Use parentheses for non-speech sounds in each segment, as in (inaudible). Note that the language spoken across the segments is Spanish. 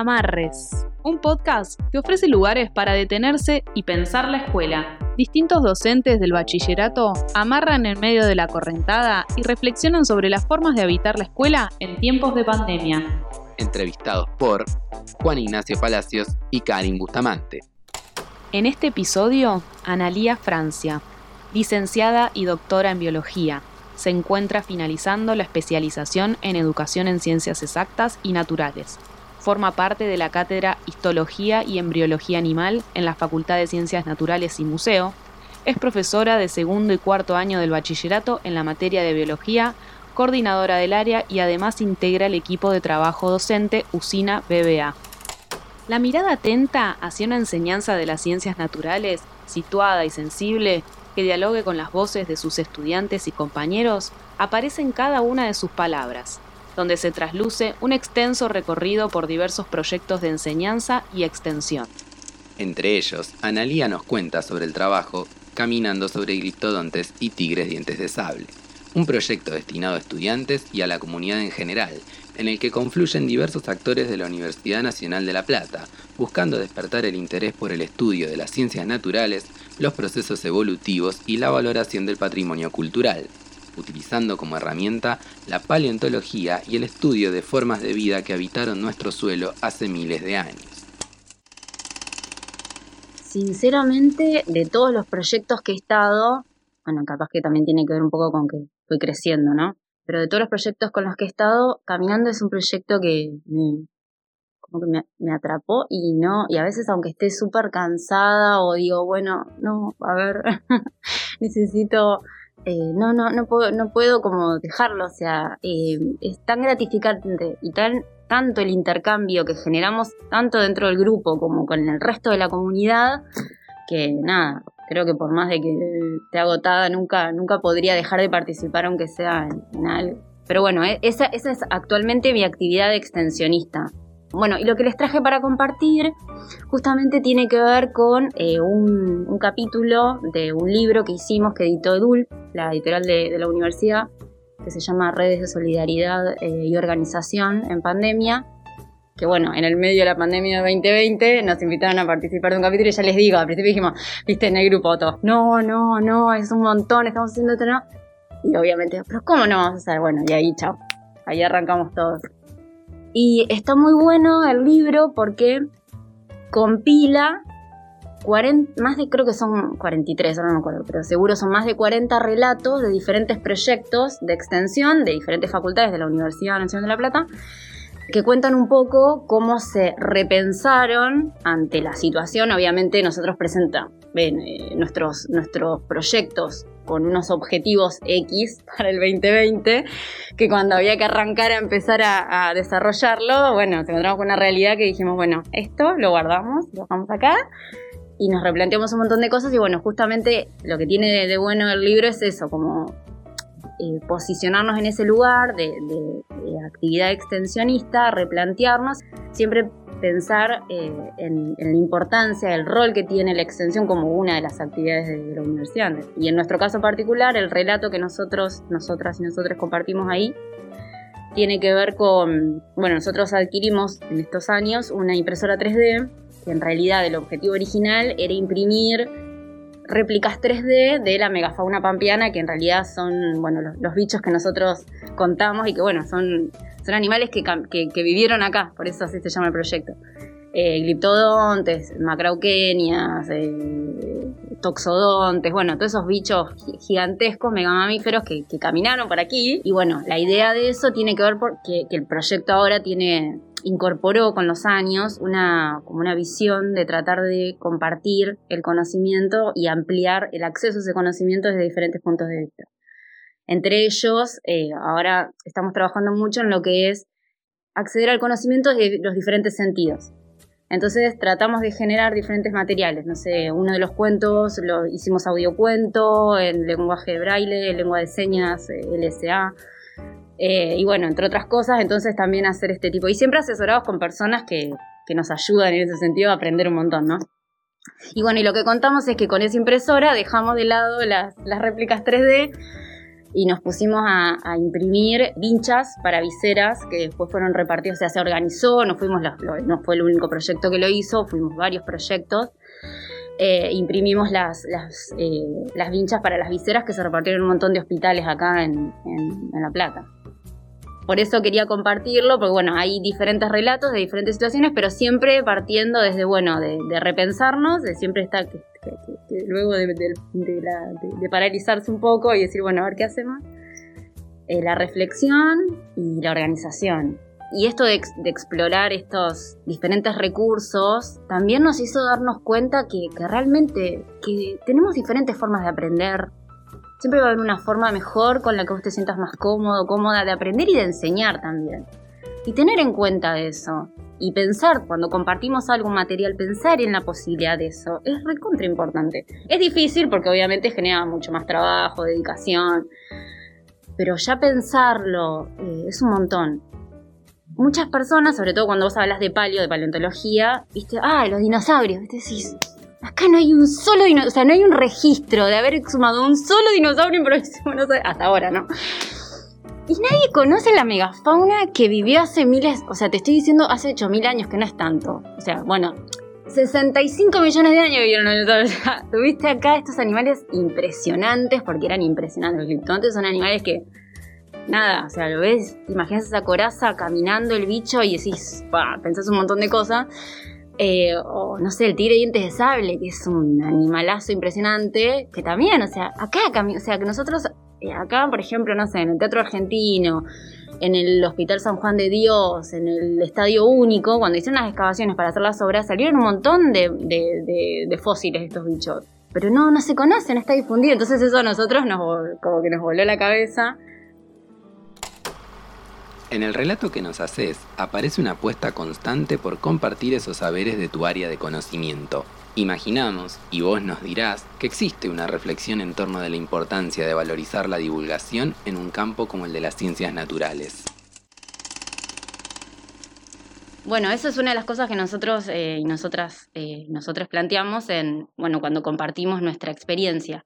Amarres, un podcast que ofrece lugares para detenerse y pensar la escuela. Distintos docentes del bachillerato amarran en medio de la correntada y reflexionan sobre las formas de habitar la escuela en tiempos de pandemia. Entrevistados por Juan Ignacio Palacios y Karin Bustamante. En este episodio, Analía Francia, licenciada y doctora en biología, se encuentra finalizando la especialización en educación en ciencias exactas y naturales Forma parte de la cátedra Histología y Embriología Animal en la Facultad de Ciencias Naturales y Museo. Es profesora de segundo y cuarto año del bachillerato en la materia de biología, coordinadora del área y además integra el equipo de trabajo docente Usina BBA. La mirada atenta hacia una enseñanza de las ciencias naturales, situada y sensible, que dialogue con las voces de sus estudiantes y compañeros, aparece en cada una de sus palabras donde se trasluce un extenso recorrido por diversos proyectos de enseñanza y extensión. Entre ellos, Analía nos cuenta sobre el trabajo Caminando sobre gliptodontes y tigres dientes de sable, un proyecto destinado a estudiantes y a la comunidad en general, en el que confluyen diversos actores de la Universidad Nacional de La Plata, buscando despertar el interés por el estudio de las ciencias naturales, los procesos evolutivos y la valoración del patrimonio cultural, utilizando como herramienta la paleontología y el estudio de formas de vida que habitaron nuestro suelo hace miles de años. Sinceramente, de todos los proyectos que he estado, bueno, capaz que también tiene que ver un poco con que fui creciendo, ¿no? Pero de todos los proyectos con los que he estado, Caminando es un proyecto que me, como que me, atrapó y no, y a veces aunque esté súper cansada o digo, bueno, no, a ver, (laughs) necesito eh, no, no, no puedo, no puedo como dejarlo, o sea, eh, es tan gratificante y tan, tanto el intercambio que generamos tanto dentro del grupo como con el resto de la comunidad, que nada, creo que por más de que esté agotada, nunca, nunca podría dejar de participar aunque sea en, algo. Pero bueno, e, esa, esa es actualmente mi actividad de extensionista. Bueno, y lo que les traje para compartir justamente tiene que ver con eh, un, capítulo de un libro que hicimos que editó Edul, la editorial de, la universidad, que se llama Redes de Solidaridad eh, y Organización en Pandemia. Que bueno, en el medio de la pandemia de 2020 nos invitaron a participar de un capítulo y ya les digo, al principio dijimos, viste, en el grupo todos, no, no, no, es un montón, estamos haciendo esto, no. Y obviamente, pero ¿cómo no vamos a hacer? Bueno, y ahí, chao. Ahí arrancamos todos. Y está muy bueno el libro porque compila 40, más de, creo que son 43, ahora no me acuerdo, pero seguro son más de 40 relatos de diferentes proyectos de extensión de diferentes facultades de la Universidad Nacional de La Plata que cuentan un poco cómo se repensaron ante la situación. Obviamente nosotros presentamos eh, nuestros, nuestros proyectos con unos objetivos X (laughs) para el 2020, que cuando había que arrancar a empezar a, desarrollarlo, bueno, nos encontramos con una realidad que dijimos, bueno, esto lo guardamos, lo dejamos acá y nos replanteamos un montón de cosas y bueno, justamente lo que tiene de bueno el libro es eso, como eh, posicionarnos en ese lugar de, actividad extensionista, replantearnos, siempre pensar eh, en, la importancia, el rol que tiene la extensión como una de las actividades de, la universidad. Y en nuestro caso particular, el relato que nosotros, nosotras y nosotros compartimos ahí, tiene que ver con, bueno, nosotros adquirimos en estos años una impresora 3D, que en realidad el objetivo original era imprimir réplicas 3D de la megafauna pampeana, que en realidad son bueno, los, bichos que nosotros contamos y que bueno, son, son animales que, que, vivieron acá, por eso así se llama el proyecto. Eh, gliptodontes, macrauquenias, eh, toxodontes, bueno, todos esos bichos gigantescos, megamamíferos que, que caminaron por aquí. Y bueno, la idea de eso tiene que ver porque que el proyecto ahora tiene incorporó con los años una, como una visión de tratar de compartir el conocimiento y ampliar el acceso a ese conocimiento desde diferentes puntos de vista. Entre ellos, eh, ahora estamos trabajando mucho en lo que es acceder al conocimiento de los diferentes sentidos. Entonces tratamos de generar diferentes materiales. No sé, uno de los cuentos lo hicimos audiocuento, en lenguaje de braille, lengua de señas, eh, LSA. Eh, y bueno, entre otras cosas, entonces también hacer este tipo. Y siempre asesorados con personas que, nos ayudan en ese sentido a aprender un montón, ¿no? Y bueno, y lo que contamos es que con esa impresora dejamos de lado las, réplicas 3D y nos pusimos a, imprimir vinchas para viseras que después fueron repartidas, o sea, se organizó, no, fuimos no fue el único proyecto que lo hizo, fuimos varios proyectos. Eh, imprimimos las, las, eh, vinchas para las viseras que se repartieron en un montón de hospitales acá en, en, La Plata. Por eso quería compartirlo, porque bueno, hay diferentes relatos de diferentes situaciones, pero siempre partiendo desde, bueno, de, repensarnos, de siempre estar, que, luego de, paralizarse un poco y decir, bueno, a ver qué hacemos, eh, la reflexión y la organización. Y esto de, explorar estos diferentes recursos también nos hizo darnos cuenta que, realmente que tenemos diferentes formas de aprender. Siempre va a haber una forma mejor con la que vos te sientas más cómodo, cómoda de aprender y de enseñar también. Y tener en cuenta eso. Y pensar, cuando compartimos algún material, pensar en la posibilidad de eso. Es recontra importante. Es difícil porque obviamente genera mucho más trabajo, dedicación. Pero ya pensarlo eh, es un montón muchas personas, sobre todo cuando vos hablas de paleo, de paleontología, viste, ah, los dinosaurios, viste, decís, acá no hay un solo dinosaurio, o sea, no hay un registro de haber exhumado un solo dinosaurio en hasta ahora, ¿no? Y nadie conoce la megafauna que vivió hace miles, o sea, te estoy diciendo hace 8000 años, que no es tanto. O sea, bueno, 65 millones de años vivieron los dinosaurios. (laughs) Tuviste acá estos animales impresionantes, porque eran impresionantes. Los gliptontes son animales que nada, o sea, lo ves, imaginas esa coraza caminando el bicho y decís, pensás un montón de cosas. Eh, o no sé, el tigre de dientes de sable, que es un animalazo impresionante, que también, o sea, acá, o sea, que nosotros, eh, acá, por ejemplo, no sé, en el Teatro Argentino, en el Hospital San Juan de Dios, en el Estadio Único, cuando hicieron las excavaciones para hacer las obras, salieron un montón de, de fósiles de estos bichos. Pero no, no se conocen, no está difundido. Entonces eso a nosotros nos, como que nos voló la cabeza. En el relato que nos haces aparece una apuesta constante por compartir esos saberes de tu área de conocimiento. Imaginamos, y vos nos dirás, que existe una reflexión en torno de la importancia de valorizar la divulgación en un campo como el de las ciencias naturales. Bueno, eso es una de las cosas que nosotros eh, y nosotras eh, nosotros planteamos en bueno cuando compartimos nuestra experiencia.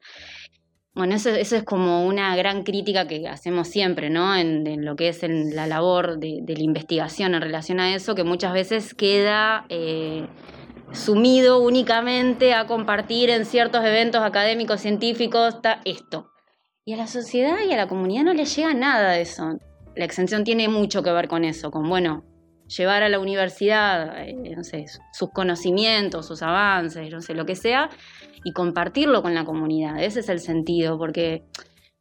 Bueno, eso, es como una gran crítica que hacemos siempre, ¿no? En, lo que es la labor de, la investigación en relación a eso, que muchas veces queda eh, sumido únicamente a compartir en ciertos eventos académicos, científicos, esto. Y a la sociedad y a la comunidad no le llega nada de eso. La extensión tiene mucho que ver con eso, con, bueno, llevar a la universidad, eh, no sé, sus conocimientos, sus avances, no sé, lo que sea, y compartirlo con la comunidad. Ese es el sentido, porque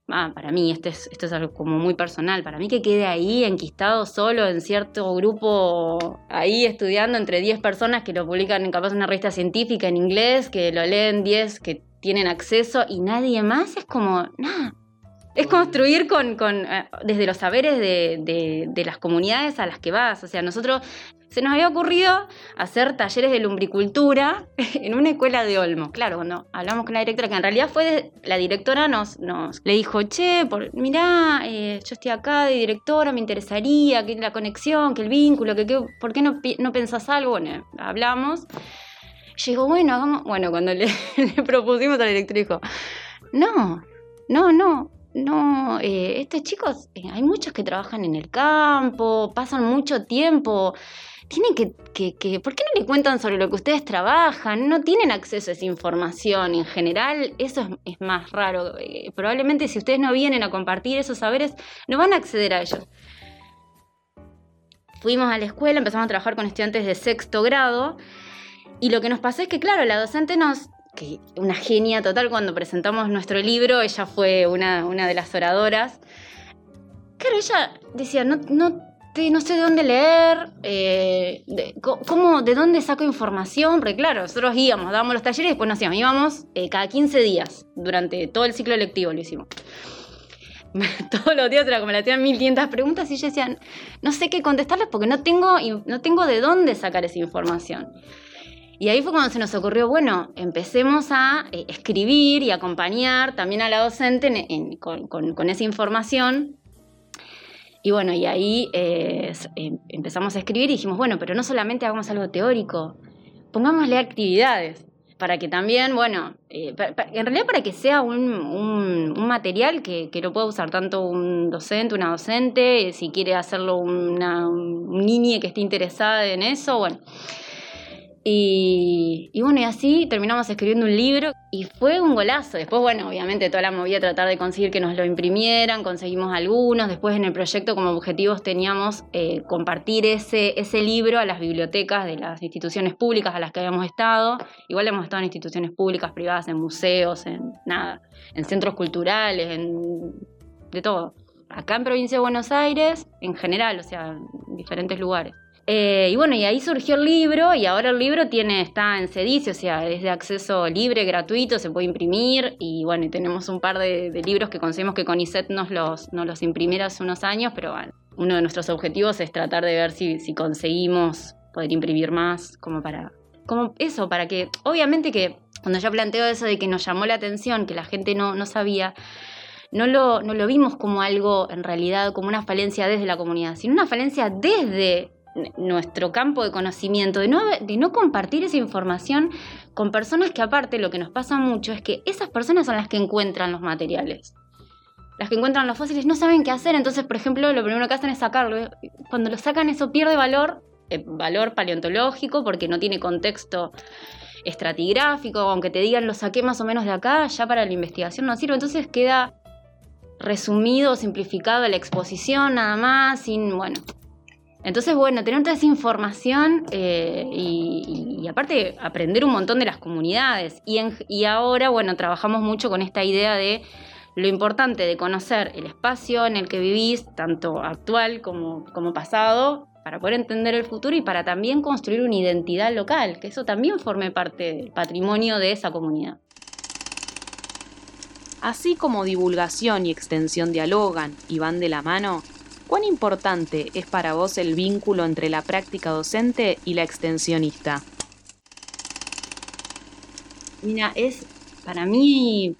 ah, para mí esto es, esto es algo como muy personal, para mí que quede ahí enquistado solo en cierto grupo, ahí estudiando entre 10 personas que lo publican en capaz una revista científica en inglés, que lo leen 10 que tienen acceso y nadie más, es como, nada. Es construir con, con eh, desde los saberes de, de, de, las comunidades a las que vas. O sea, nosotros se nos había ocurrido hacer talleres de lumbricultura (laughs) en una escuela de Olmo. Claro, cuando hablamos con la directora, que en realidad fue la directora, nos, nos le dijo, che, por, mirá, eh, yo estoy acá de directora, me interesaría, que la conexión, que el vínculo, que, ¿por qué no, no pensás algo? Bueno, hablamos. Llegó, bueno, hagamos. Bueno, cuando le, (laughs) propusimos a la directora, dijo, no, no, no, no, eh, estos chicos, eh, hay muchos que trabajan en el campo, pasan mucho tiempo tienen que, ¿por qué no le cuentan sobre lo que ustedes trabajan? No tienen acceso a esa información. En general, eso es, más raro. Eh, probablemente si ustedes no vienen a compartir esos saberes, no van a acceder a ellos. Fuimos a la escuela, empezamos a trabajar con estudiantes de sexto grado. Y lo que nos pasó es que, claro, la docente nos, una genia total cuando presentamos nuestro libro, ella fue una, una de las oradoras. Claro, ella decía, no, no no sé de dónde leer, eh, de, cómo, de dónde saco información, porque claro, nosotros íbamos, dábamos los talleres y después nos íbamos, íbamos eh, cada 15 días, durante todo el ciclo lectivo lo hicimos. (laughs) Todos los días era como le hacían 1500 preguntas y yo decía, no sé qué contestarles porque no tengo, no tengo de dónde sacar esa información. Y ahí fue cuando se nos ocurrió, bueno, empecemos a eh, escribir y acompañar también a la docente con, esa información y bueno, y ahí eh, em, empezamos a escribir y dijimos, bueno, pero no solamente hagamos algo teórico, pongámosle actividades. para que también, bueno, eh, en realidad para que sea un, material que, lo pueda usar tanto un docente, una docente, si quiere hacerlo una, un que esté interesada en eso, bueno. Y, bueno, y así terminamos escribiendo un libro y fue un golazo. Después, bueno, obviamente toda la movida tratar de conseguir que nos lo imprimieran, conseguimos algunos. Después en el proyecto como objetivos teníamos eh, compartir ese, ese libro a las bibliotecas de las instituciones públicas a las que habíamos estado. Igual hemos estado en instituciones públicas, privadas, en museos, en nada, en centros culturales, en de todo. Acá en provincia de Buenos Aires, en general, o sea, en diferentes lugares. Eh, y bueno, y ahí surgió el libro y ahora el libro tiene, está en Cedice, o sea, es de acceso libre, gratuito, se puede imprimir y bueno, tenemos un par de, libros que conseguimos que CONICET nos los, nos los imprimiera hace unos años, pero bueno, uno de nuestros objetivos es tratar de ver si, si conseguimos poder imprimir más, como para, como eso, para que, obviamente que cuando yo planteo eso de que nos llamó la atención, que la gente no, no sabía, no lo, no lo vimos como algo en realidad, como una falencia desde la comunidad, sino una falencia desde nuestro campo de conocimiento, de no, de no compartir esa información con personas que aparte lo que nos pasa mucho es que esas personas son las que encuentran los materiales. Las que encuentran los fósiles no saben qué hacer, entonces por ejemplo lo primero que hacen es sacarlo. Cuando lo sacan eso pierde valor, eh, valor paleontológico porque no tiene contexto estratigráfico, aunque te digan lo saqué más o menos de acá, ya para la investigación no sirve, entonces queda resumido, simplificado la exposición nada más, sin, bueno, entonces, bueno, tener toda esa información eh, y, aparte aprender un montón de las comunidades. Y, y ahora, bueno, trabajamos mucho con esta idea de lo importante de conocer el espacio en el que vivís, tanto actual como, como pasado, para poder entender el futuro y para también construir una identidad local, que eso también forme parte del patrimonio de esa comunidad. Así como divulgación y extensión dialogan y van de la mano, ¿Cuán importante es para vos el vínculo entre la práctica docente y la extensionista? Mira, es para mí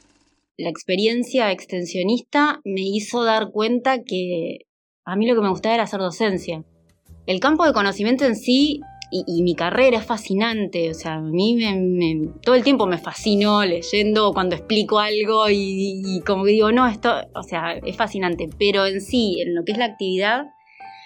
la experiencia extensionista me hizo dar cuenta que a mí lo que me gustaba era hacer docencia. El campo de conocimiento en sí y, mi carrera es fascinante, o sea, a mí me, todo el tiempo me fascinó leyendo cuando explico algo y, como que digo, no, esto, o sea, es fascinante, pero en sí, en lo que es la actividad,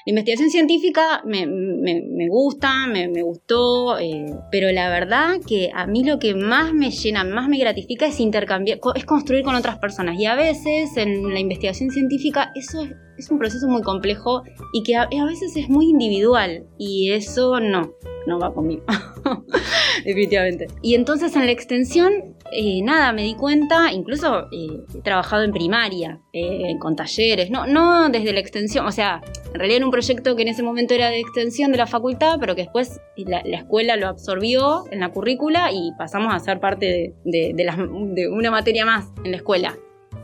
la investigación científica me, gusta, me, gustó, eh, pero la verdad que a mí lo que más me llena, más me gratifica es intercambiar, es construir con otras personas. Y a veces en la investigación científica eso es es un proceso muy complejo y que a, veces es muy individual y eso no, no va conmigo, (laughs) definitivamente. Y entonces en la extensión, eh, nada, me di cuenta, incluso eh, he trabajado en primaria, eh, con talleres, no, no desde la extensión, o sea, en realidad en un proyecto que en ese momento era de extensión de la facultad, pero que después la, escuela lo absorbió en la currícula y pasamos a ser parte de, de una materia más en la escuela.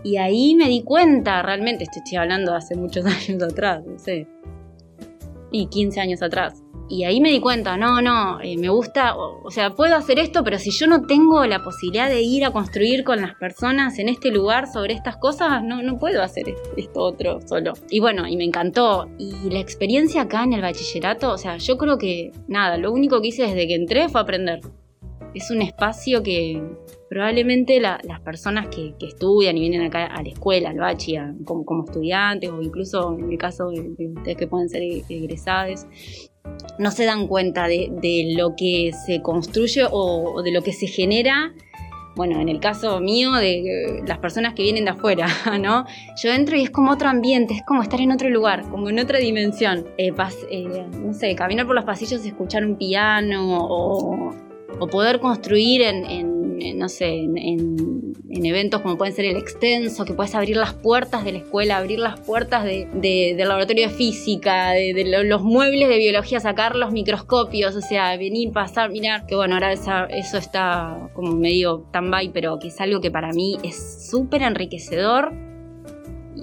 Y ahí me di cuenta, realmente, estoy hablando hace muchos (laughs) años atrás, no sé, y 15 años atrás. Y ahí me di cuenta, no, no, eh, me gusta, o, sea, puedo hacer esto, pero si yo no tengo la posibilidad de ir a construir con las personas en este lugar sobre estas cosas, no, no puedo hacer esto otro solo. Y bueno, y me encantó. Y la experiencia acá en el bachillerato, o sea, yo creo que nada, lo único que hice desde que entré fue aprender. Es un espacio que, probablemente las personas que, estudian y vienen acá a la escuela, al bachi, como, estudiantes o incluso en el caso de, ustedes que pueden ser egresados, no se dan cuenta de, lo que se construye o, de lo que se genera bueno, en el caso mío, de las personas que vienen de afuera, (laughs) ¿no? Yo entro y es como otro ambiente, es como estar en otro lugar, como en otra dimensión. Eh, eh, no sé, caminar por los pasillos escuchar un piano o, poder construir en no sé, en, eventos como pueden ser el extenso, que puedes abrir las puertas de la escuela, abrir las puertas de, del laboratorio de física, de, los muebles de biología, sacar los microscopios, o sea, venir, pasar, mirar, que bueno, ahora eso está como medio tan-by, pero que es algo que para mí es súper enriquecedor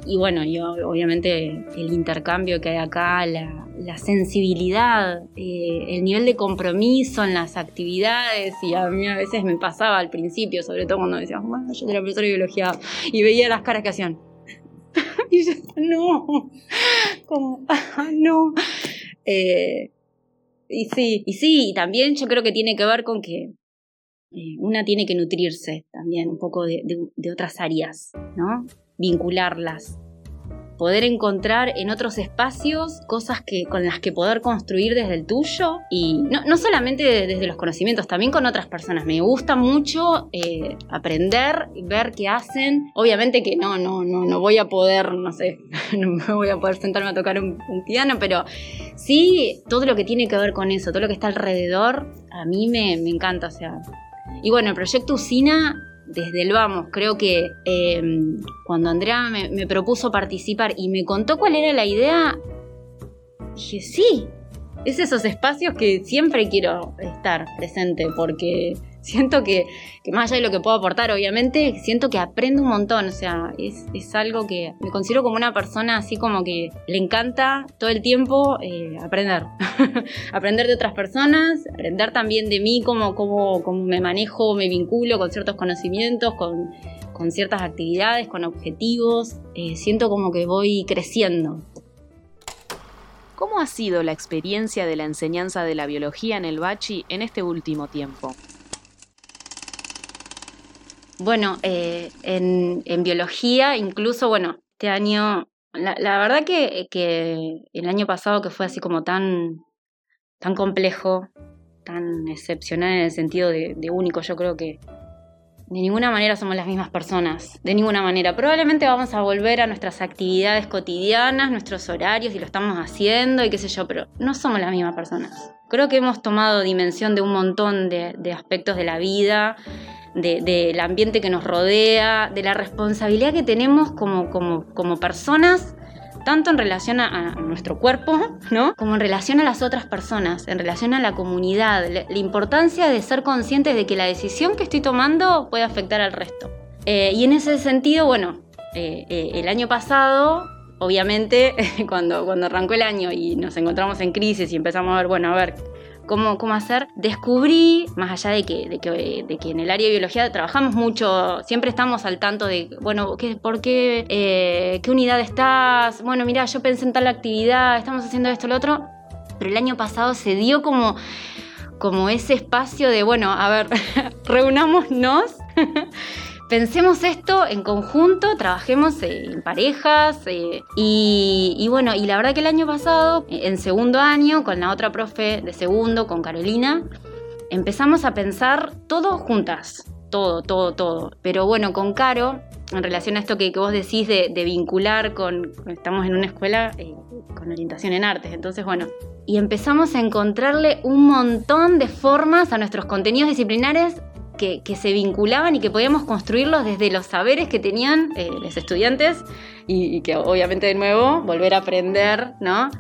y bueno, yo obviamente el intercambio que hay acá, la, sensibilidad, eh, el nivel de compromiso en las actividades, y a mí a veces me pasaba al principio, sobre todo cuando decíamos, bueno, yo era profesora de biología, y veía las caras que hacían. (laughs) y yo, no, como, (laughs) no. Eh, y sí, y sí, y también yo creo que tiene que ver con que eh, una tiene que nutrirse también un poco de, de otras áreas, ¿no? Vincularlas poder encontrar en otros espacios cosas que, con las que poder construir desde el tuyo y no, solamente desde los conocimientos, también con otras personas. Me gusta mucho eh, aprender, ver qué hacen. Obviamente que no, no, no, no voy a poder, no sé, (laughs) no me voy a poder sentarme a tocar un, piano, pero sí todo lo que tiene que ver con eso, todo lo que está alrededor, a mí me, me encanta, o sea. Y bueno, el proyecto Usina desde el vamos. Creo que em, cuando Andrea me, propuso participar y me contó cuál era la idea, dije, sí, es esos espacios que siempre quiero estar presente porque siento que, más allá de lo que puedo aportar, obviamente, siento que aprendo un montón. O sea, es, algo que me considero como una persona así como que le encanta todo el tiempo eh, aprender. (laughs) aprender de otras personas, aprender también de mí, cómo, cómo, cómo me manejo, me vinculo con ciertos conocimientos, con, ciertas actividades, con objetivos. Eh, siento como que voy creciendo. ¿Cómo ha sido la experiencia de la enseñanza de la biología en el Bachi en este último tiempo? Bueno, eh, en, biología, incluso, bueno, este año, la, verdad que, el año pasado que fue así como tan, tan complejo, tan excepcional en el sentido de, único, yo creo que de ninguna manera somos las mismas personas, de ninguna manera. Probablemente vamos a volver a nuestras actividades cotidianas, nuestros horarios y lo estamos haciendo y qué sé yo, pero no somos las mismas personas. Creo que hemos tomado dimensión de un montón de, de aspectos de la vida del ambiente que nos rodea, de la responsabilidad que tenemos como, como, como personas tanto en relación a, nuestro cuerpo, ¿no? Como en relación a las otras personas, en relación a la comunidad, la, importancia de ser conscientes de que la decisión que estoy tomando puede afectar al resto. Eh, y en ese sentido, bueno, eh, eh, el año pasado, obviamente, (laughs) cuando, cuando arrancó el año y nos encontramos en crisis y empezamos a ver, bueno, a ver, cómo, hacer, descubrí, más allá de que, de que, en el área de biología trabajamos mucho, siempre estamos al tanto de, bueno, ¿qué, ¿por qué? Eh, ¿Qué unidad estás? Bueno, mira, yo pensé en tal actividad, estamos haciendo esto, lo otro, pero el año pasado se dio como como ese espacio de, bueno, a ver, (laughs) reunámonos (laughs) pensemos esto en conjunto, trabajemos en parejas eh, y, bueno, y la verdad que el año pasado, en segundo año, con la otra profe de segundo, con Carolina, empezamos a pensar todo juntas, todo, todo, todo. Pero bueno, con Caro, en relación a esto que, vos decís de, vincular con, estamos en una escuela eh, con orientación en artes, entonces bueno, y empezamos a encontrarle un montón de formas a nuestros contenidos disciplinares que, se vinculaban y que podíamos construirlos desde los saberes que tenían eh, los estudiantes y, que obviamente de nuevo volver a aprender ¿no?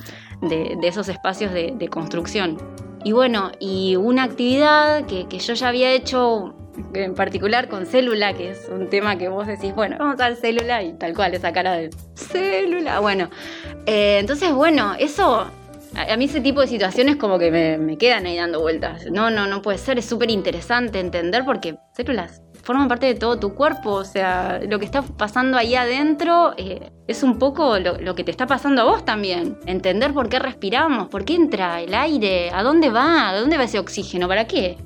de, esos espacios de, construcción. Y bueno, y una actividad que, yo ya había hecho en particular con célula, que es un tema que vos decís, bueno, vamos a célula y tal cual, esa cara de célula. Bueno, eh, entonces, bueno, eso a, mí ese tipo de situaciones como que me, quedan ahí dando vueltas. No, no, no puede ser, es súper interesante entender porque células forman parte de todo tu cuerpo, o sea, lo que está pasando ahí adentro eh, es un poco lo, que te está pasando a vos también. Entender por qué respiramos, por qué entra el aire, a dónde va, a dónde va ese oxígeno, para qué.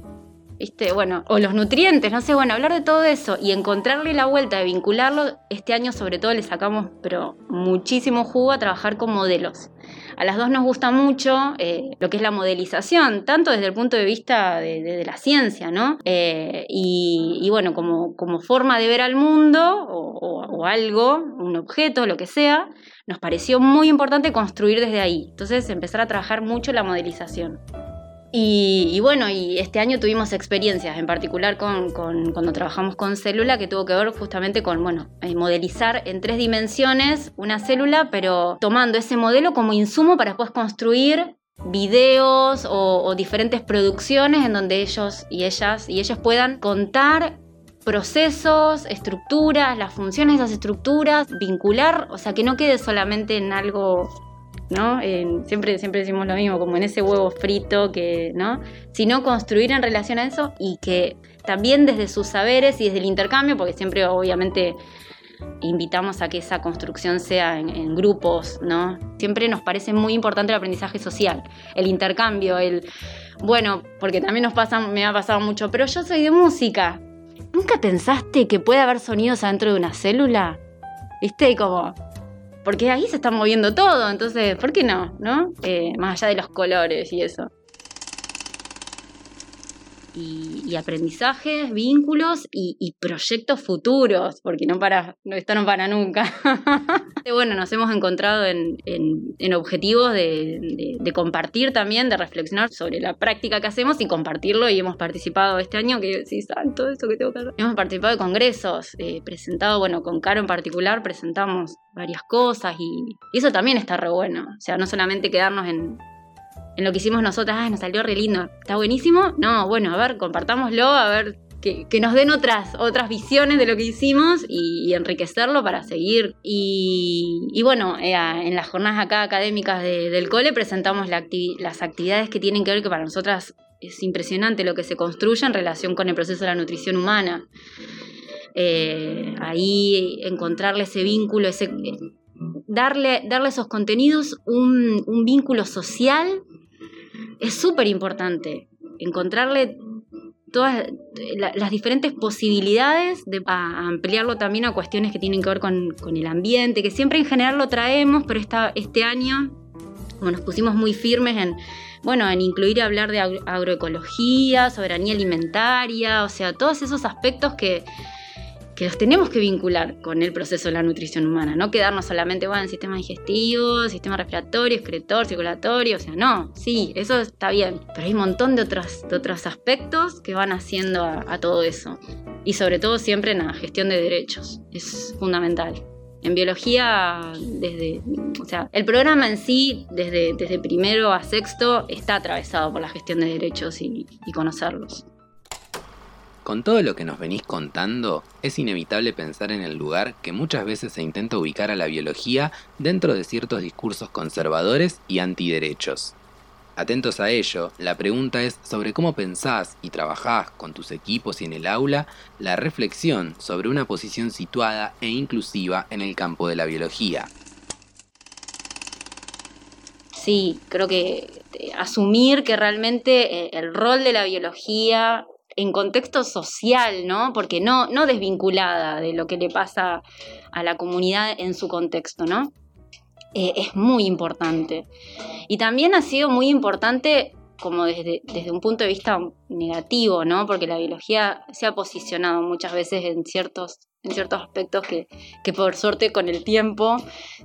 ¿Viste? Bueno, o los nutrientes, no sé, bueno, hablar de todo eso y encontrarle la vuelta de vincularlo, este año sobre todo le sacamos, pero muchísimo jugo a trabajar con modelos. A las dos nos gusta mucho eh, lo que es la modelización, tanto desde el punto de vista de, la ciencia, ¿no? Eh, y, bueno, como, como, forma de ver al mundo o, algo, un objeto, lo que sea, nos pareció muy importante construir desde ahí. Entonces empezar a trabajar mucho la modelización. Y, bueno, y este año tuvimos experiencias, en particular con, cuando trabajamos con célula, que tuvo que ver justamente con, bueno, eh, modelizar en tres dimensiones una célula, pero tomando ese modelo como insumo para después construir videos o, diferentes producciones en donde ellos y ellas y ellos puedan contar procesos, estructuras, las funciones de esas estructuras, vincular, o sea, que no quede solamente en algo ¿no? siempre, siempre decimos lo mismo, como en ese huevo frito que, ¿no? Sino construir en relación a eso y que también desde sus saberes y desde el intercambio, porque siempre obviamente invitamos a que esa construcción sea en, grupos, ¿no? Siempre nos parece muy importante el aprendizaje social, el intercambio, el, bueno, porque también nos pasa, me ha pasado mucho, pero yo soy de música. ¿Nunca pensaste que puede haber sonidos adentro de una célula? ¿Viste? Como, porque ahí se está moviendo todo, entonces, ¿por qué no? ¿No? Eh, más allá de los colores y eso y, aprendizajes, vínculos y, proyectos futuros, porque no para, esto no para nunca. (laughs) bueno, nos hemos encontrado en, objetivos de, compartir también, de reflexionar sobre la práctica que hacemos y compartirlo y hemos participado este año, que sí, todo eso que tengo que hacer. Hemos participado de congresos, eh, presentado, bueno, con Caro en particular presentamos varias cosas y, y eso también está re bueno. O sea, no solamente quedarnos en, en lo que hicimos nosotras, ah, nos salió re lindo, está buenísimo. No, bueno, a ver, compartámoslo, a ver que, nos den otras, otras visiones de lo que hicimos y, enriquecerlo para seguir. Y, bueno, eh, en las jornadas acá académicas del cole presentamos las actividades que tienen que ver que para nosotras es impresionante lo que se construye en relación con el proceso de la nutrición humana. Eh, ahí encontrarle ese vínculo, ese, darle, darle esos contenidos un vínculo social es súper importante encontrarle todas las diferentes posibilidades de ampliarlo también a cuestiones que tienen que ver con, el ambiente, que siempre en general lo traemos, pero esta, este año como nos pusimos muy firmes en, bueno, en incluir y hablar de agroecología, soberanía alimentaria, o sea, todos esos aspectos que, que los tenemos que vincular con el proceso de la nutrición humana, no quedarnos solamente bueno, en sistema digestivo, sistema respiratorio, excretor, circulatorio, o sea, no, sí, eso está bien, pero hay un montón de otros, de otros aspectos que van haciendo a, todo eso. Y sobre todo siempre en la gestión de derechos, es fundamental. En biología, desde, o sea, el programa en sí, desde, desde primero a sexto, está atravesado por la gestión de derechos y conocerlos. Con todo lo que nos venís contando, es inevitable pensar en el lugar que muchas veces se intenta ubicar a la biología dentro de ciertos discursos conservadores y antiderechos. Atentos a ello, la pregunta es sobre cómo pensás y trabajás con tus equipos y en el aula la reflexión sobre una posición situada e inclusiva en el campo de la biología. Sí, creo que eh, asumir que realmente eh, el rol de la biología en contexto social, ¿no? Porque no, no desvinculada de lo que le pasa a la comunidad en su contexto, ¿no? Eh, es muy importante. Y también ha sido muy importante como desde, desde un punto de vista negativo, ¿no? Porque la biología se ha posicionado muchas veces en ciertos, en ciertos aspectos que, por suerte con el tiempo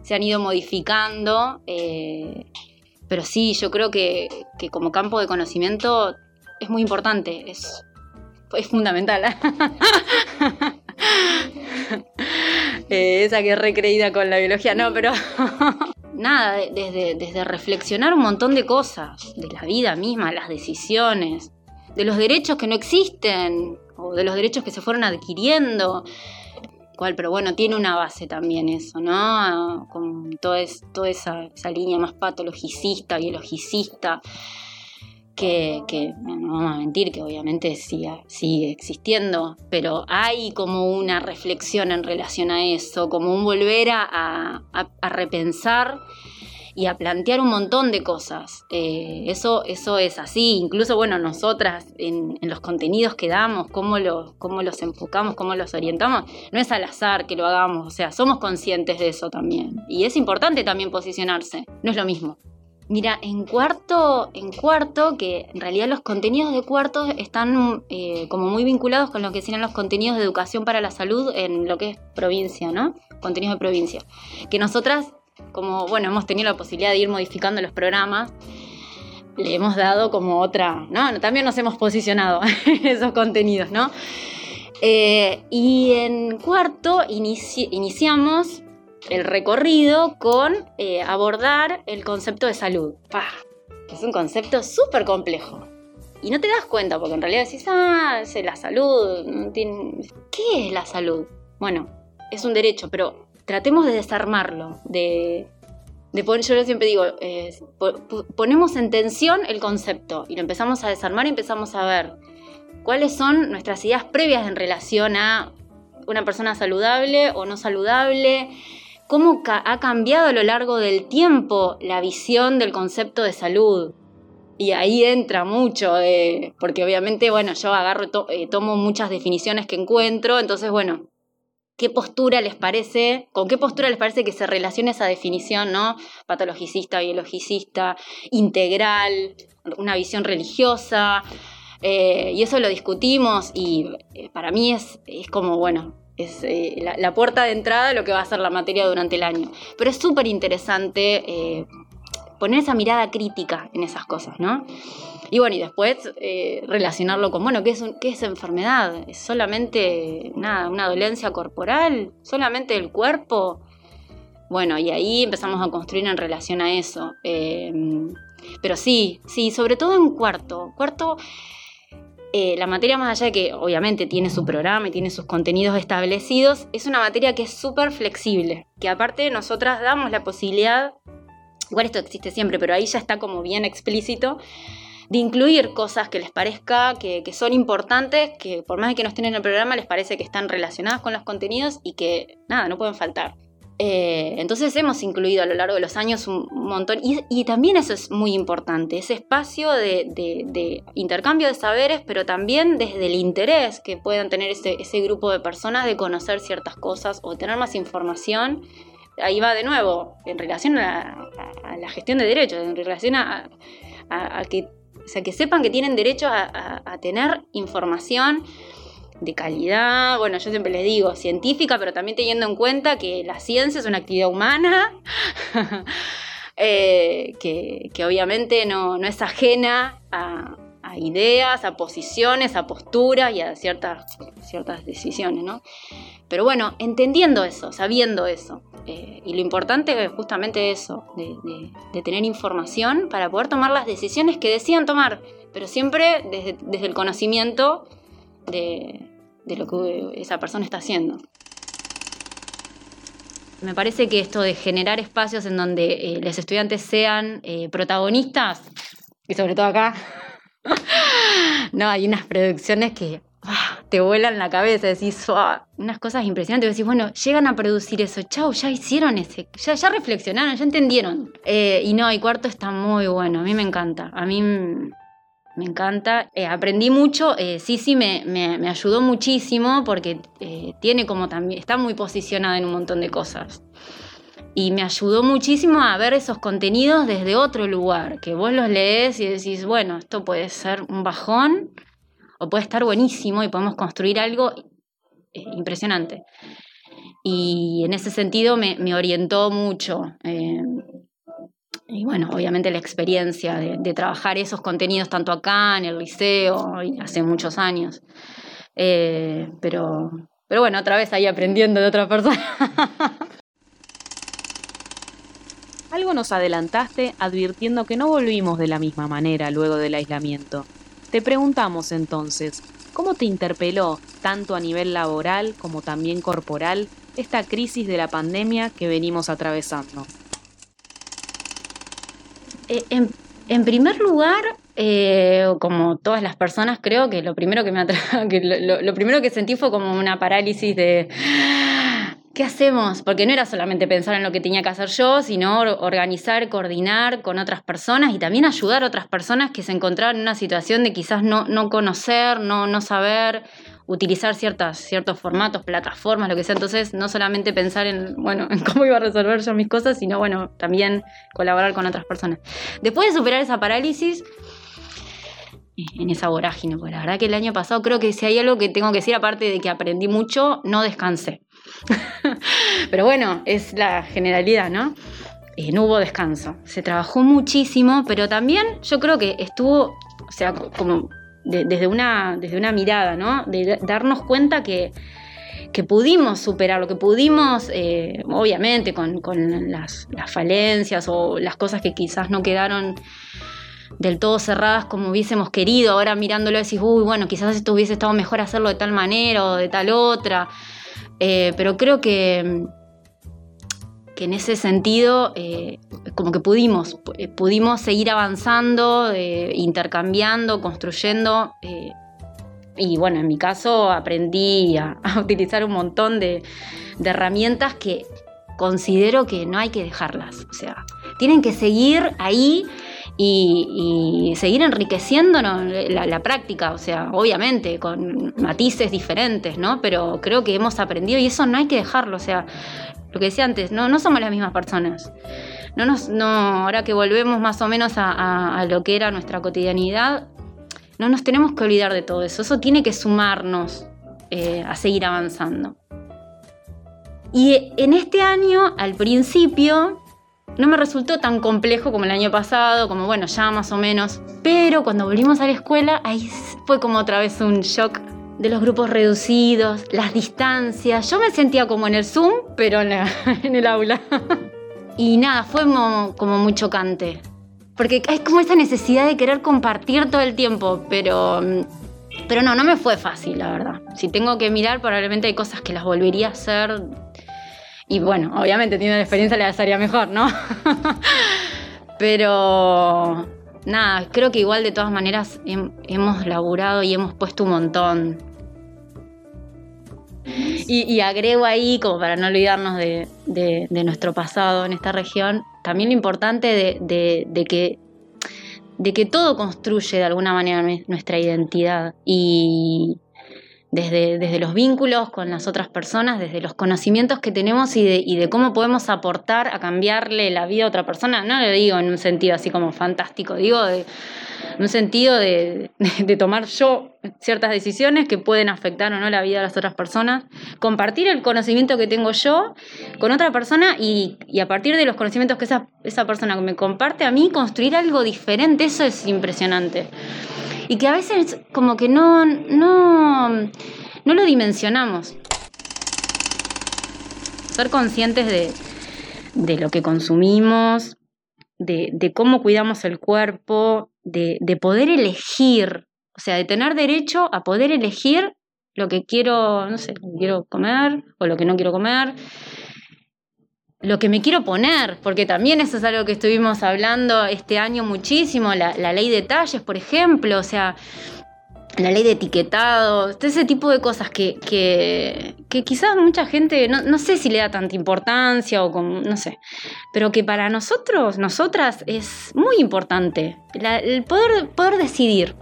se han ido modificando. Eh, pero sí, yo creo que, que como campo de conocimiento es muy importante, es es fundamental. Eh, esa que es recreída con la biología, no, pero (laughs) nada, desde, desde reflexionar un montón de cosas, de la vida misma, las decisiones, de los derechos que no existen, o de los derechos que se fueron adquiriendo. Cual, pero bueno, tiene una base también eso, ¿no? Con toda, toda esa, esa línea más patologicista, biologicista que, no vamos a mentir, que obviamente sigue, sigue existiendo, pero hay como una reflexión en relación a eso, como un volver a, repensar y a plantear un montón de cosas. Eh, eso, eso es así. Incluso, bueno, nosotras en, los contenidos que damos, cómo los, cómo los enfocamos, cómo los orientamos, no es al azar que lo hagamos. O sea, somos conscientes de eso también. Y es importante también posicionarse. No es lo mismo. Mira, en cuarto, en cuarto, que en realidad los contenidos de cuarto están eh, como muy vinculados con lo que serían los contenidos de educación para la salud en lo que es provincia, ¿no? Contenidos de provincia. Que nosotras, como, bueno, hemos tenido la posibilidad de ir modificando los programas, le hemos dado como otra, ¿no? También nos hemos posicionado (laughs) esos contenidos, ¿no? Eh, y en cuarto iniciamos el recorrido con eh, abordar el concepto de salud. Es un concepto súper complejo. Y no te das cuenta, porque en realidad decís, ah, la salud. ¿Qué es la salud? Bueno, es un derecho, pero tratemos de desarmarlo, de, de poner, yo siempre digo, eh, ponemos en tensión el concepto y lo empezamos a desarmar y empezamos a ver cuáles son nuestras ideas previas en relación a una persona saludable o no saludable? ¿Cómo ha cambiado a lo largo del tiempo la visión del concepto de salud? Y ahí entra mucho, porque obviamente, bueno, yo agarro, eh, tomo muchas definiciones que encuentro, entonces, bueno, qué postura les parece, con qué postura les parece que se relaciona esa definición, ¿no? Patologicista, biologicista, integral, una visión religiosa. Eh, y eso lo discutimos y eh, para mí es, es como, bueno, es la, puerta de entrada lo que va a ser la materia durante el año. Pero es súper interesante poner esa mirada crítica en esas cosas, ¿no? Y bueno, y después eh, relacionarlo con, bueno, ¿qué es, ¿qué es enfermedad? ¿Es solamente nada, una dolencia corporal? ¿Solamente el cuerpo? Bueno, y ahí empezamos a construir en relación a eso. Eh, pero sí, sí, sobre todo en cuarto. Cuarto, eh, la materia más allá de que obviamente tiene su programa y tiene sus contenidos establecidos, es una materia que es súper flexible, que aparte nosotras damos la posibilidad igual esto existe siempre, pero ahí ya está como bien explícito, de incluir cosas que les parezca que, son importantes, que por más de que no estén en el programa, les parece que están relacionadas con los contenidos y que nada, no pueden faltar. Eh, entonces hemos incluido a lo largo de los años un, montón, y, también eso es muy importante, ese espacio de, intercambio de saberes, pero también desde el interés que puedan tener ese, ese grupo de personas de conocer ciertas cosas o tener más información. Ahí va de nuevo, en relación a, la gestión de derechos, en relación a, que, sea, que sepan que tienen derecho a, tener información de calidad, bueno, yo siempre les digo, científica, pero también teniendo en cuenta que la ciencia es una actividad humana, (laughs) eh, que, obviamente no, no es ajena a, ideas, a posiciones, a posturas y a ciertas, ciertas decisiones, ¿no? Pero bueno, entendiendo eso, sabiendo eso. Eh, y lo importante es justamente eso, de, tener información para poder tomar las decisiones que decían tomar, pero siempre desde, el conocimiento de, lo que esa persona está haciendo. Me parece que esto de generar espacios en donde eh, los estudiantes sean eh, protagonistas, y sobre todo acá, (laughs) no, hay unas producciones que ah, te vuelan la cabeza, decís, unas cosas impresionantes, decís, bueno, llegan a producir eso, chau, ya hicieron ese, ya, ya reflexionaron, ya entendieron. Eh, y no, y cuarto está muy bueno, a mí me encanta, a mí me encanta. Eh, aprendí mucho, eh, sí, sí, me, me, ayudó muchísimo porque tiene como también, está muy posicionada en un montón de cosas y me ayudó muchísimo a ver esos contenidos desde otro lugar, que vos los lees y decís, bueno, esto puede ser un bajón o puede estar buenísimo y podemos construir algo eh, impresionante. Y en ese sentido me, orientó mucho. Y bueno, obviamente la experiencia de, trabajar esos contenidos tanto acá en el liceo hace muchos años. Eh, pero, pero bueno, otra vez ahí aprendiendo de otra persona. (laughs) Algo nos adelantaste advirtiendo que no volvimos de la misma manera luego del aislamiento. Te preguntamos entonces, ¿cómo te interpeló, tanto a nivel laboral como también corporal, esta crisis de la pandemia que venimos atravesando? Eh, en, primer lugar, eh, como todas las personas, creo que lo primero que me (laughs) que lo primero que sentí fue como una parálisis de ¿qué hacemos? Porque no era solamente pensar en lo que tenía que hacer yo, sino organizar, coordinar con otras personas y también ayudar a otras personas que se encontraban en una situación de quizás no, no conocer, no, no saber utilizar ciertas, ciertos formatos, plataformas, lo que sea. Entonces, no solamente pensar en, bueno, (laughs) en cómo iba a resolver yo mis cosas, sino, bueno, también colaborar con otras personas. Después de superar esa parálisis, en esa vorágine, porque la verdad que el año pasado creo que si hay algo que tengo que decir, aparte de que aprendí mucho, no descansé. (laughs) Pero bueno, es la generalidad, ¿no? Eh, no hubo descanso. Se trabajó muchísimo, pero también yo creo que estuvo, o sea, como desde, una, desde una mirada, ¿no? De darnos cuenta que, que pudimos superar, lo que pudimos, eh, obviamente, con, las, las, falencias o las cosas que quizás no quedaron del todo cerradas como hubiésemos querido. Ahora mirándolo decís, uy, bueno, quizás esto hubiese estado mejor hacerlo de tal manera o de tal otra. Eh, pero creo que, que en ese sentido, eh, como que pudimos, eh, pudimos seguir avanzando, intercambiando, construyendo Y bueno, en mi caso aprendí a, utilizar un montón de, herramientas que considero que no hay que dejarlas. O sea, tienen que seguir ahí y, seguir enriqueciéndonos la, la, práctica, o sea, obviamente con matices diferentes, ¿no? Pero creo que hemos aprendido y eso no hay que dejarlo, o sea, lo que decía antes, no, no somos las mismas personas. No nos, no, ahora que volvemos más o menos a, lo que era nuestra cotidianidad, no nos tenemos que olvidar de todo eso. Eso tiene que sumarnos eh, a seguir avanzando. Y en este año, al principio, no me resultó tan complejo como el año pasado, como bueno, ya más o menos. Pero cuando volvimos a la escuela, ahí fue como otra vez un shock de los grupos reducidos, las distancias. Yo me sentía como en el Zoom, pero en, (laughs) el aula. y nada, fue como, muy chocante. Porque hay como esa necesidad de querer compartir todo el tiempo, pero, pero no, no me fue fácil, la verdad. Si tengo que mirar, probablemente hay cosas que las volvería a hacer. Y bueno, obviamente teniendo la experiencia las haría mejor, ¿no? (laughs) pero nada, creo que igual de todas maneras hemos laburado y hemos puesto un montón y, agrego ahí, como para no olvidarnos de, nuestro pasado en esta región, también lo importante de, que, de que todo construye de alguna manera nuestra identidad. Y desde, desde los vínculos con las otras personas, desde los conocimientos que tenemos y de, y de cómo podemos aportar a cambiarle la vida a otra persona. No lo digo en un sentido así como fantástico, digo de un sentido (laughs) de, tomar yo ciertas decisiones que pueden afectar o no la vida de las otras personas, compartir el conocimiento que tengo yo con otra persona y, a partir de los conocimientos que esa, esa persona me comparte a mí, construir algo diferente, eso es impresionante. Y que a veces como que no, no, no lo dimensionamos. Ser conscientes de, de lo que consumimos, de, de, cómo cuidamos el cuerpo, de, poder elegir, o sea, de tener derecho a poder elegir lo que quiero, no sé, quiero comer o lo que no quiero comer, lo que me quiero poner, porque también eso es algo que estuvimos hablando este año muchísimo, la, ley de talles, por ejemplo, o sea, la ley de etiquetado, ese tipo de cosas que, que, quizás mucha gente, no, sé si le da tanta importancia o como, no sé, pero que para nosotros, nosotras, es muy importante el poder, poder decidir,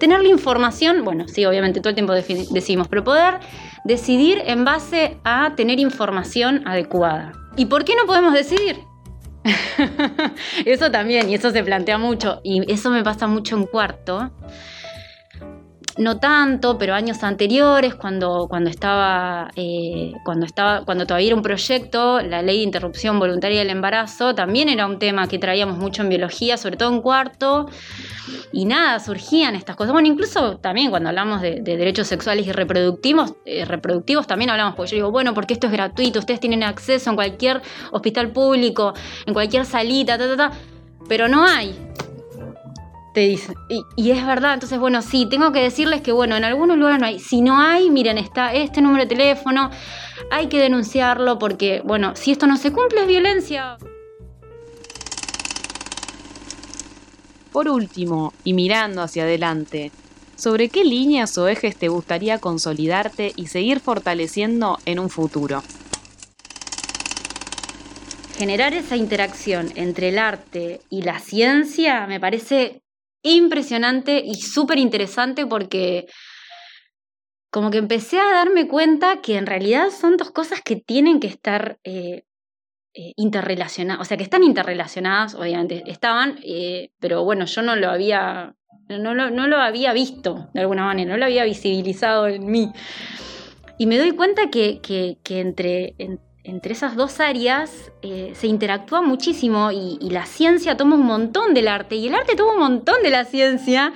tener la información, bueno, sí, obviamente todo el tiempo decimos, pero poder decidir en base a tener información adecuada. ¿Y por qué no podemos decidir? (laughs) eso también, y eso se plantea mucho, y eso me pasa mucho en cuarto no tanto, pero años anteriores, cuando, cuando, estaba, eh, cuando, estaba, cuando todavía era un proyecto, la ley de interrupción voluntaria del embarazo, también era un tema que traíamos mucho en biología, sobre todo en cuarto, y nada, surgían estas cosas. Bueno, incluso también cuando hablamos de, derechos sexuales y reproductivos, eh, reproductivos también hablamos, porque yo digo, bueno, porque esto es gratuito, ustedes tienen acceso en cualquier hospital público, en cualquier salita, ta, ta, ta, pero no hay te dice. Y, es verdad, entonces, bueno, sí, tengo que decirles que, bueno, en algunos lugares no hay. Si no hay, miren, está este número de teléfono, hay que denunciarlo porque, bueno, si esto no se cumple es violencia. Por último, y mirando hacia adelante, ¿sobre qué líneas o ejes te gustaría consolidarte y seguir fortaleciendo en un futuro? Generar esa interacción entre el arte y la ciencia me parece impresionante y súper interesante porque como que empecé a darme cuenta que en realidad son dos cosas que tienen que estar eh, eh, interrelacionadas, o sea, que están interrelacionadas, obviamente, estaban, eh, pero bueno, yo no lo había, no lo, no lo había visto de alguna manera, no lo había visibilizado en mí. Y me doy cuenta que, que, que entre, entre esas dos áreas eh, se interactúa muchísimo y, la ciencia toma un montón del arte y el arte toma un montón de la ciencia.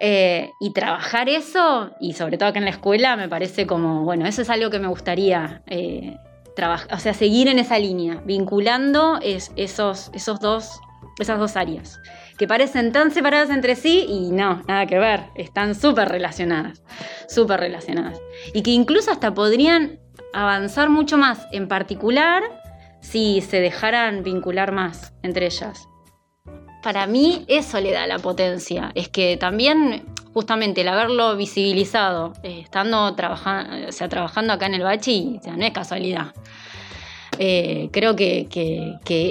Eh, y trabajar eso, y sobre todo acá en la escuela, me parece como, bueno, eso es algo que me gustaría eh, trabajar, o sea, seguir en esa línea, vinculando esos, esos dos, esas dos áreas, que parecen tan separadas entre sí y no, nada que ver, están súper relacionadas, súper relacionadas. Y que incluso hasta podrían avanzar mucho más, en particular si se dejaran vincular más entre ellas. Para mí eso le da la potencia, es que también justamente el haberlo visibilizado, eh, estando trabajando, acá en el Bachi, o no es casualidad. Eh, creo que,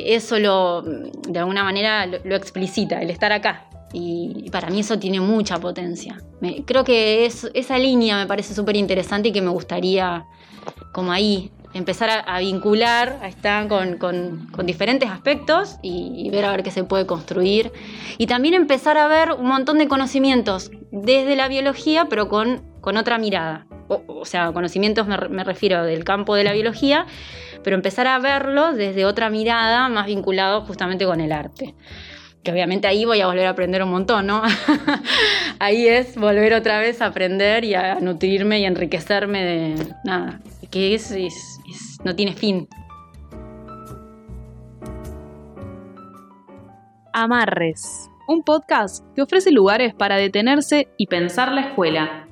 eso lo, de alguna manera lo, explicita, el estar acá. Y, para mí eso tiene mucha potencia. creo que esa línea me parece súper interesante y que me gustaría como ahí empezar a, vincular a con, con, diferentes aspectos y, ver a ver qué se puede construir. Y también empezar a ver un montón de conocimientos desde la biología, pero con, con otra mirada. O, sea, conocimientos me, me, refiero del campo de la biología, pero empezar a verlos desde otra mirada más vinculado justamente con el arte. Que obviamente ahí voy a volver a aprender un montón, ¿no? (laughs) ahí es volver otra vez a aprender y a nutrirme y enriquecerme de nada, que es no tiene fin. Amarres, un podcast que ofrece lugares para detenerse y pensar la escuela